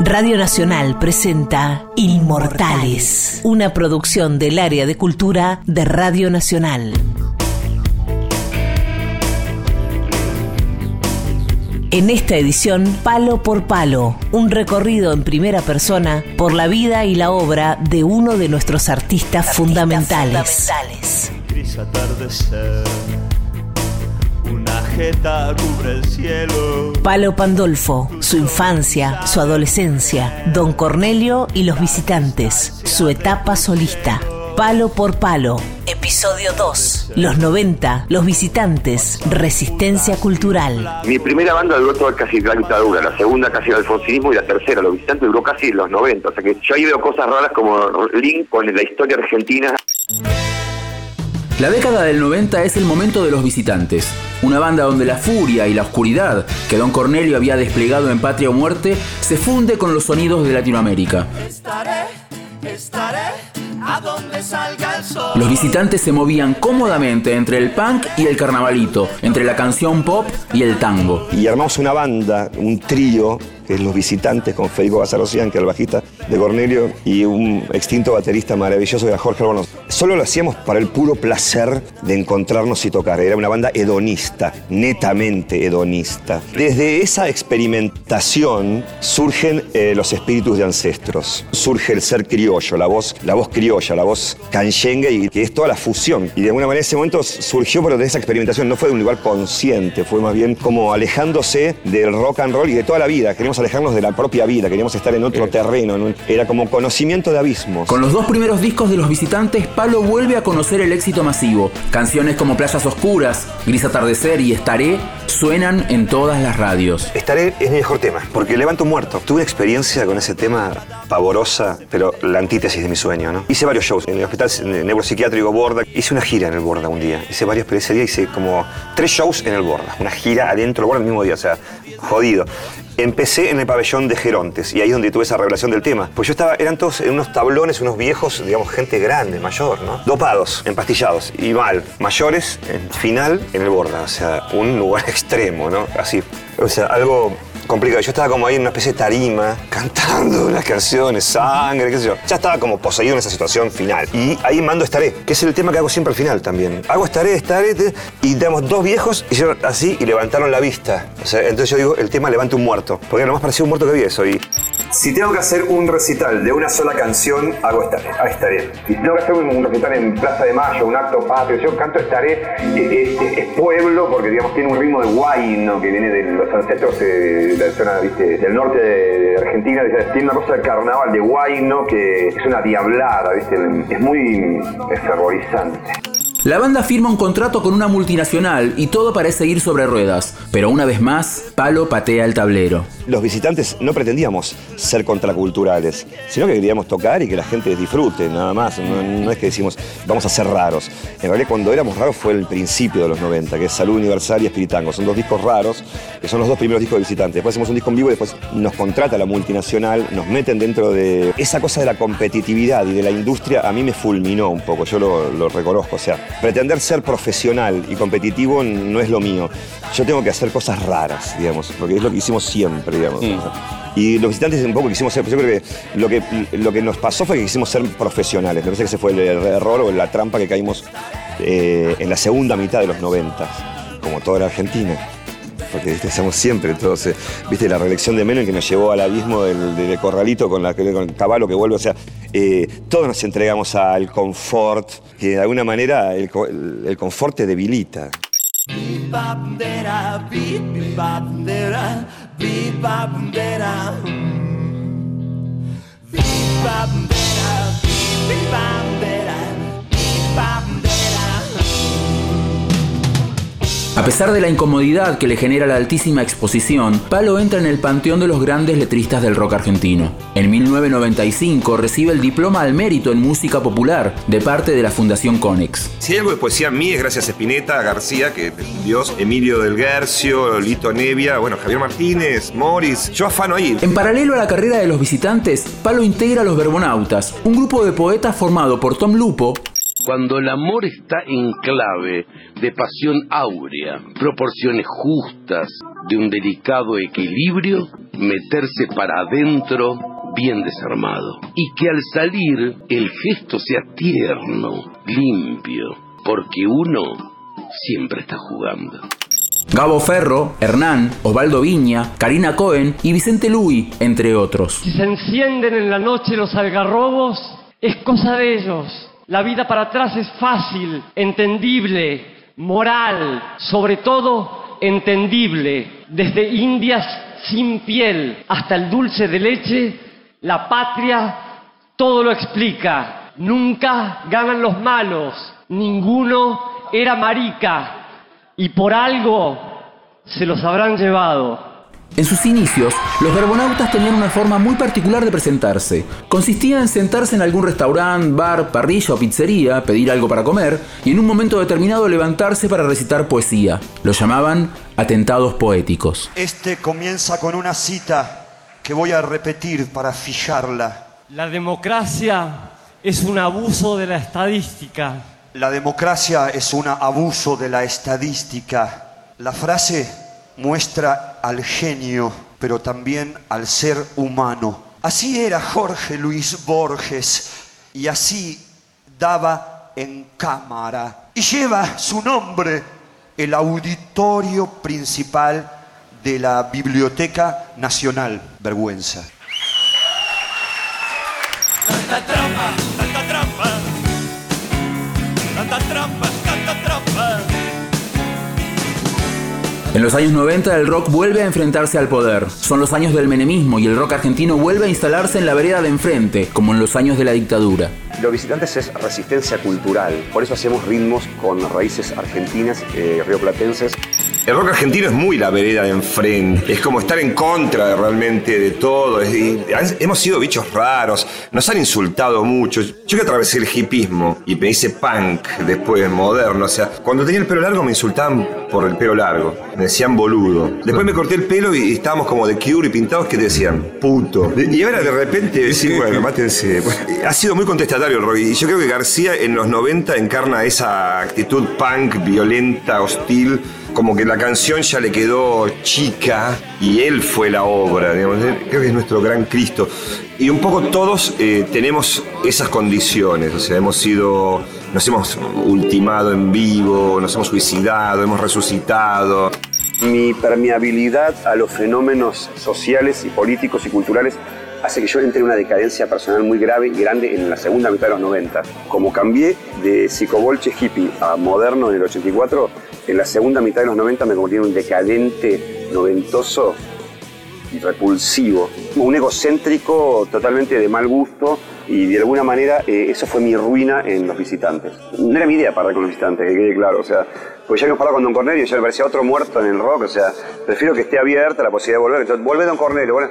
Radio Nacional presenta Inmortales, una producción del área de cultura de Radio Nacional. En esta edición, Palo por Palo, un recorrido en primera persona por la vida y la obra de uno de nuestros artistas, fundamentales. Una jeta cubre el cielo. Palo Pandolfo, su infancia, su adolescencia, Don Cornelio y los visitantes, su etapa solista. Palo por Palo, episodio 2. Los 90, los visitantes, resistencia cultural. Mi primera banda duró toda casi la dictadura, la segunda casi el alfonsinismo y la tercera, los visitantes, duró casi los 90. O sea que yo ahí veo cosas raras como link con la historia argentina. La década del 90 es el momento de los visitantes, una banda donde la furia y la oscuridad que Don Cornelio había desplegado en Patria o Muerte se funde con los sonidos de Latinoamérica. A donde salga el sol. Los visitantes se movían cómodamente entre el punk y el carnavalito, entre la canción pop y el tango. Y armamos una banda, un trío que es Los Visitantes, con Federico Bazarocian, que era el bajista de Cornelio, y un extinto baterista maravilloso que era Jorge Albornoz. Solo lo hacíamos para el puro placer de encontrarnos y tocar. Era una banda hedonista, netamente hedonista. Desde esa experimentación surgen eh, los espíritus de ancestros. Surge el ser criollo, la voz, la voz criolla, la voz canchengue, y que es toda la fusión. Y de alguna manera ese momento surgió, pero de esa experimentación no fue de un lugar consciente, fue más bien como alejándose del rock and roll y de toda la vida. Queríamos alejarnos de la propia vida, queríamos estar en otro terreno, era como conocimiento de abismos. Con los dos primeros discos de los visitantes, Palo vuelve a conocer el éxito masivo. Canciones como Playas Oscuras, Gris Atardecer y Estaré suenan en todas las radios. Estaré es mi mejor tema, porque levanto un muerto. Tuve experiencia con ese tema pavorosa, pero la antítesis de mi sueño, ¿no? Hice varios shows en el hospital neuropsiquiátrico Borda. Hice una gira en el Borda un día. Hice varios, pero ese día hice como tres shows en el Borda. Una gira adentro del Borda el mismo día, o sea, jodido. Empecé en el pabellón de Gerontes y ahí es donde tuve esa revelación del tema. Pues yo estaba, eran todos en unos tablones, unos viejos, digamos, gente grande, mayor, ¿no? Dopados, empastillados y mal. Mayores, en final, en el Borda. O sea, un lugar extremo, ¿no? Así. O sea, algo complicado. Yo estaba como ahí en una especie de tarima, cantando las canciones, sangre, qué sé yo. Ya estaba como poseído en esa situación final. Y ahí mando Estaré, que es el tema que hago siempre al final también. Hago Estaré, Estaré, y damos dos viejos, hicieron así y levantaron la vista. Entonces yo digo, el tema levanta un muerto. Porque lo más parecido a un muerto que había eso. Y si tengo que hacer un recital de una sola canción, hago Estaré. Ah, estaré. Si tengo que hacer un recital en Plaza de Mayo, un acto patrio, yo canto Estaré, eh, eh, es, pueblo porque digamos tiene un ritmo de guay, ¿no? que viene de los ancestros de la zona ¿viste? del norte de Argentina. Tiene una cosa de carnaval de guayno que es una diablada, ¿viste? es muy fervorizante. La banda firma un contrato con una multinacional y todo parece ir sobre ruedas, pero una vez más, Palo patea el tablero. Los visitantes no pretendíamos ser contraculturales, sino que queríamos tocar y que la gente disfrute, nada más. No, es que decimos, vamos a ser raros. En realidad, cuando éramos raros fue el principio de los 90, que es Salud Universal y Espiritango. Son dos discos raros, que son los dos primeros discos de visitantes. Después hacemos un disco en vivo y después nos contrata la multinacional, nos meten dentro de esa cosa de la competitividad y de la industria. A mí me fulminó un poco, yo lo, lo reconozco. O sea, pretender ser profesional y competitivo no es lo mío. Yo tengo que hacer cosas raras, digamos, porque es lo que hicimos siempre, digamos. Mm. Y los visitantes un poco quisimos ser, yo creo que lo, que lo que nos pasó fue que quisimos ser profesionales. Me parece que ese fue el error o la trampa que caímos eh, en la segunda mitad de los 90, como toda la Argentina porque ¿viste? somos siempre entonces, viste la reelección de Menem que nos llevó al abismo del, corralito con, la, con el caballo que vuelve, o sea, eh, todos nos entregamos al confort, que de alguna manera el, el, confort te debilita. A pesar de la incomodidad que le genera la altísima exposición, Palo entra en el panteón de los grandes letristas del rock argentino. En 1995 recibe el diploma al mérito en música popular de parte de la Fundación Conex. Si hay algo de poesía mí es gracias a Spinetta, a García, que Dios, Emilio del Guercio, Lito Nevia, bueno, Javier Martínez, Morris. Yo afano ahí. En paralelo a la carrera de los visitantes, Palo integra los Verbonautas, un grupo de poetas formado por Tom Lupo, cuando el amor está en clave de pasión áurea, proporciones justas, de un delicado equilibrio, meterse para adentro bien desarmado. Y que al salir el gesto sea tierno, limpio, porque uno siempre está jugando. Gabo Ferro, Hernán, Osvaldo Viña, Karina Cohen y Vicente Luis, entre otros. Si se encienden en la noche los algarrobos, es cosa de ellos. La vida para atrás es fácil, entendible, moral, sobre todo entendible. Desde indias sin piel hasta el dulce de leche, la patria todo lo explica. Nunca ganan los malos, ninguno era marica y por algo se los habrán llevado. En sus inicios, los verbonautas tenían una forma muy particular de presentarse. Consistía en sentarse en algún restaurante, bar, parrilla o pizzería, pedir algo para comer y en un momento determinado levantarse para recitar poesía. Lo llamaban atentados poéticos. Este comienza con una cita que voy a repetir para fijarla. La democracia es un abuso de la estadística. La democracia es un abuso de la estadística. La frase muestra al genio, pero también al ser humano. Así era Jorge Luis Borges y así daba en cámara. Y lleva su nombre el auditorio principal de la Biblioteca Nacional. Vergüenza. En los años 90 el rock vuelve a enfrentarse al poder. Son los años del menemismo y el rock argentino vuelve a instalarse en la vereda de enfrente, como en los años de la dictadura. Los visitantes es resistencia cultural, por eso hacemos ritmos con raíces argentinas, eh, rioplatenses. El rock argentino es muy la vereda de enfrente, es como estar en contra realmente de todo. hemos sido bichos raros, nos han insultado mucho. Yo que atravesé el hipismo y me hice punk después, moderno. O sea, cuando tenía el pelo largo me insultaban por el pelo largo, me decían boludo. Después me corté el pelo y, estábamos como de Cure y pintados que decían puto. Y ahora de repente decís, bueno, mátense. Ha sido muy contestatario el rock y yo creo que García en los 90 encarna esa actitud punk, violenta, hostil como que la canción ya le quedó chica y él fue la obra, creo que es nuestro gran Cristo. Y un poco todos eh, tenemos esas condiciones, o sea, hemos sido, nos hemos ultimado en vivo, nos hemos suicidado, hemos resucitado. Mi permeabilidad a los fenómenos sociales y políticos y culturales hace que yo entre en una decadencia personal muy grave y grande en la segunda mitad de los 90. Como cambié de psicobolche hippie a moderno en el 84, en la segunda mitad de los 90 me convertí en un decadente noventoso y repulsivo, un egocéntrico totalmente de mal gusto y de alguna manera eh, eso fue mi ruina en los visitantes. No era mi idea parar con los visitantes, que quede claro, o sea, pues ya hemos parado con Don Cornelio, ya me parecía otro muerto en el rock, o sea, prefiero que esté abierta la posibilidad de volver, entonces vuelve Don Cornelio, bueno,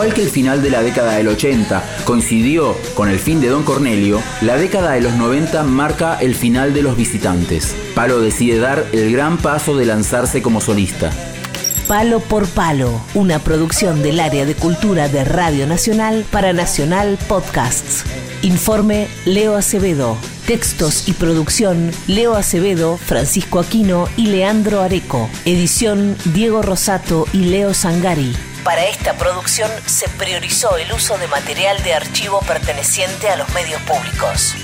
igual que el final de la década del 80 coincidió con el fin de Don Cornelio, la década de los 90 marca el final de los visitantes. Palo decide dar el gran paso de lanzarse como solista. Palo por Palo, una producción del área de cultura de Radio Nacional para Nacional Podcasts. Informe Leo Acevedo. Textos y producción Leo Acevedo, Francisco Aquino y Leandro Areco. Edición Diego Rosato y Leo Sangari. Para esta producción se priorizó el uso de material de archivo perteneciente a los medios públicos.